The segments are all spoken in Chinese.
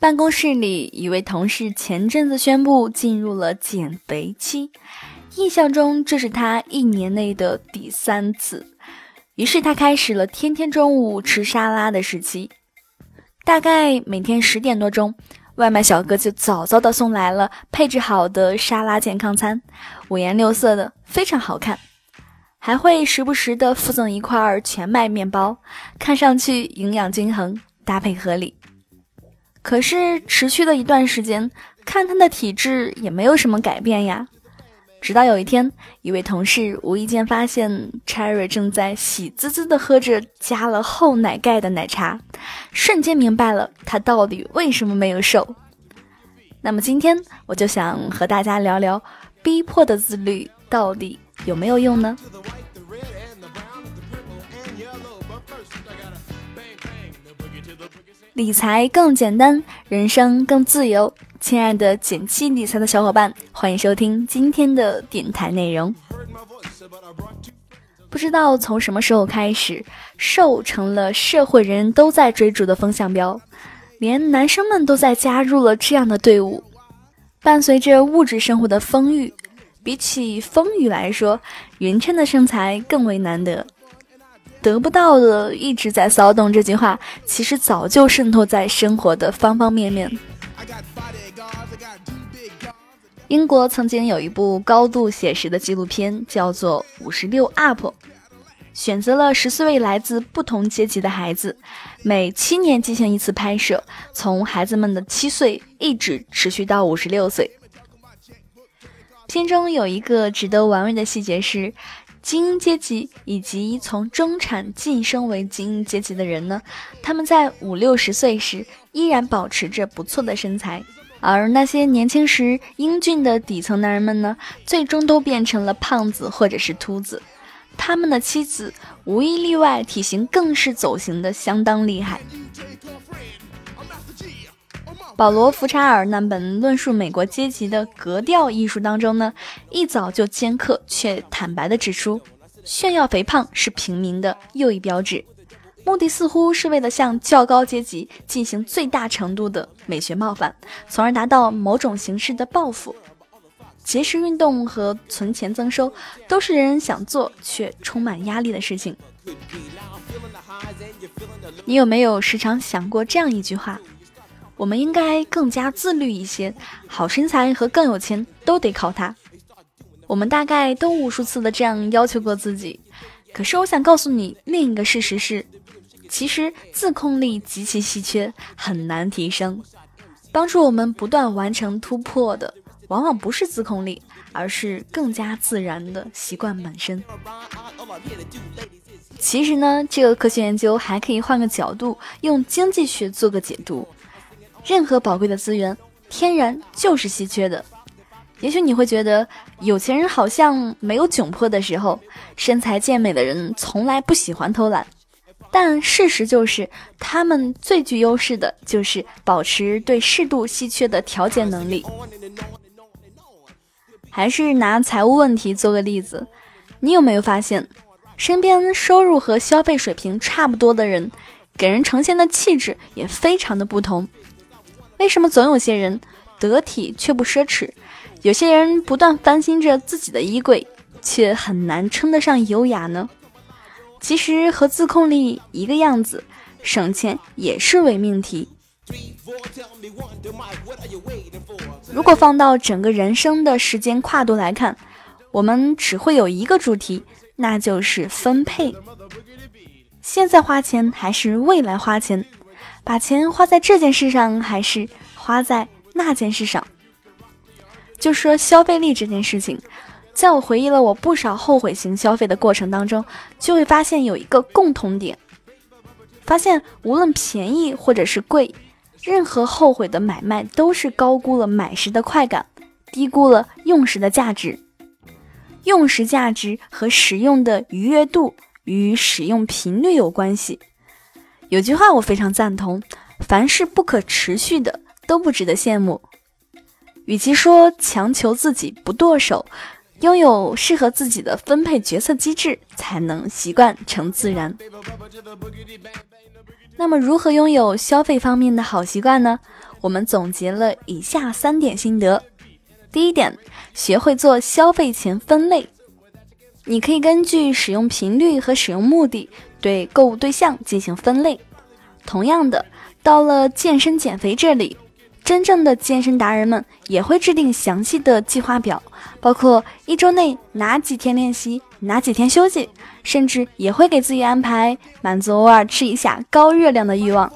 办公室里，一位同事前阵子宣布进入了减肥期，印象中这是他一年内的第三次。于是他开始了天天中午吃沙拉的时期。大概每天十点多钟，外卖小哥就早早的送来了配置好的沙拉健康餐，五颜六色的，非常好看，还会时不时的附赠一块全麦面包，看上去营养均衡，搭配合理。可是持续了一段时间，看他的体质也没有什么改变呀。直到有一天，一位同事无意间发现 Cherry 正在喜滋滋地喝着加了厚奶盖的奶茶，瞬间明白了他到底为什么没有瘦。那么今天我就想和大家聊聊，逼迫的自律到底有没有用呢？理财更简单，人生更自由。亲爱的减七理财的小伙伴，欢迎收听今天的电台内容。不知道从什么时候开始，瘦成了社会人都在追逐的风向标，连男生们都在加入了这样的队伍。伴随着物质生活的丰裕，比起丰腴来说，匀称的身材更为难得。得不到的一直在骚动，这句话其实早就渗透在生活的方方面面。英国曾经有一部高度写实的纪录片，叫做《五十六 up》，选择了十四位来自不同阶级的孩子，每七年进行一次拍摄，从孩子们的七岁一直持续到五十六岁。片中有一个值得玩味的细节是。精英阶级以及从中产晋升为精英阶级的人呢，他们在五六十岁时依然保持着不错的身材，而那些年轻时英俊的底层男人们呢，最终都变成了胖子或者是秃子。他们的妻子无一例外，体型更是走形的相当厉害。保罗·福查尔那本论述美国阶级的格调艺术当中呢，一早就尖刻却坦白地指出，炫耀肥胖是平民的又一标志，目的似乎是为了向较高阶级进行最大程度的美学冒犯，从而达到某种形式的报复。节食运动和存钱增收都是人人想做却充满压力的事情。你有没有时常想过这样一句话？我们应该更加自律一些，好身材和更有钱都得靠它。我们大概都无数次的这样要求过自己。可是我想告诉你另一个事实是，其实自控力极其稀缺，很难提升。帮助我们不断完成突破的，往往不是自控力，而是更加自然的习惯本身。其实呢，这个科学研究还可以换个角度，用经济学做个解读。任何宝贵的资源，天然就是稀缺的。也许你会觉得，有钱人好像没有窘迫的时候，身材健美的人从来不喜欢偷懒。但事实就是，他们最具优势的就是保持对适度稀缺的调节能力。还是拿财务问题做个例子，你有没有发现，身边收入和消费水平差不多的人，给人呈现的气质也非常的不同。为什么总有些人得体却不奢侈，有些人不断翻新着自己的衣柜，却很难称得上优雅呢？其实和自控力一个样子，省钱也是伪命题。如果放到整个人生的时间跨度来看，我们只会有一个主题，那就是分配。现在花钱还是未来花钱？把钱花在这件事上，还是花在那件事上？就说消费力这件事情，在我回忆了我不少后悔型消费的过程当中，就会发现有一个共同点：发现无论便宜或者是贵，任何后悔的买卖都是高估了买时的快感，低估了用时的价值。用时价值和使用的愉悦度与使用频率有关系。有句话我非常赞同：凡是不可持续的都不值得羡慕。与其说强求自己不剁手，拥有适合自己的分配决策机制，才能习惯成自然。那么，如何拥有消费方面的好习惯呢？我们总结了以下三点心得。第一点，学会做消费前分类。你可以根据使用频率和使用目的对购物对象进行分类。同样的，到了健身减肥这里，真正的健身达人们也会制定详细的计划表，包括一周内哪几天练习，哪几天休息，甚至也会给自己安排满足偶尔吃一下高热量的欲望。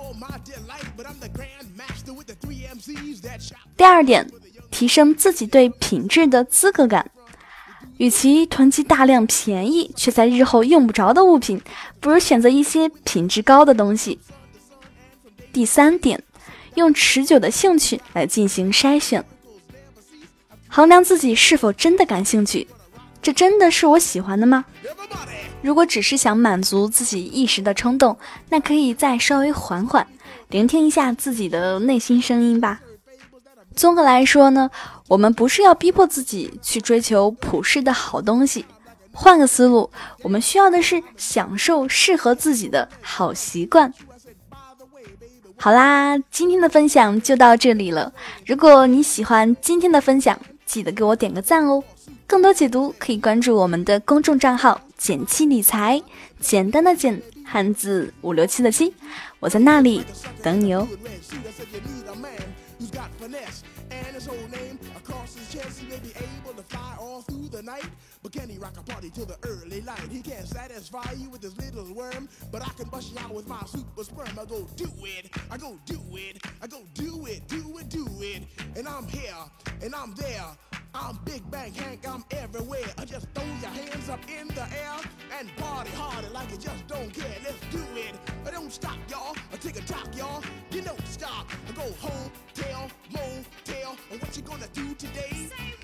第二点，提升自己对品质的资格感。与其囤积大量便宜却在日后用不着的物品，不如选择一些品质高的东西。第三点，用持久的兴趣来进行筛选，衡量自己是否真的感兴趣。这真的是我喜欢的吗？如果只是想满足自己一时的冲动，那可以再稍微缓缓，聆听一下自己的内心声音吧。综合来说呢，我们不是要逼迫自己去追求普世的好东西，换个思路，我们需要的是享受适合自己的好习惯。好啦，今天的分享就到这里了。如果你喜欢今天的分享，记得给我点个赞哦。更多解读可以关注我们的公众账号“简七理财”，简单的简，汉字五六七的七，我在那里等你哦。But can he rock a party till the early light? He can't satisfy you with his little worm, but I can bust you out with my super sperm. I go do it, I go do it, I go do it, do it, do it. And I'm here, and I'm there. I'm Big Bang Hank, I'm everywhere. I just throw your hands up in the air and party harder like you just don't care. Let's do it. I don't stop, y'all. I take a talk, y'all. You. I go home, tell, motel. And what you gonna do today?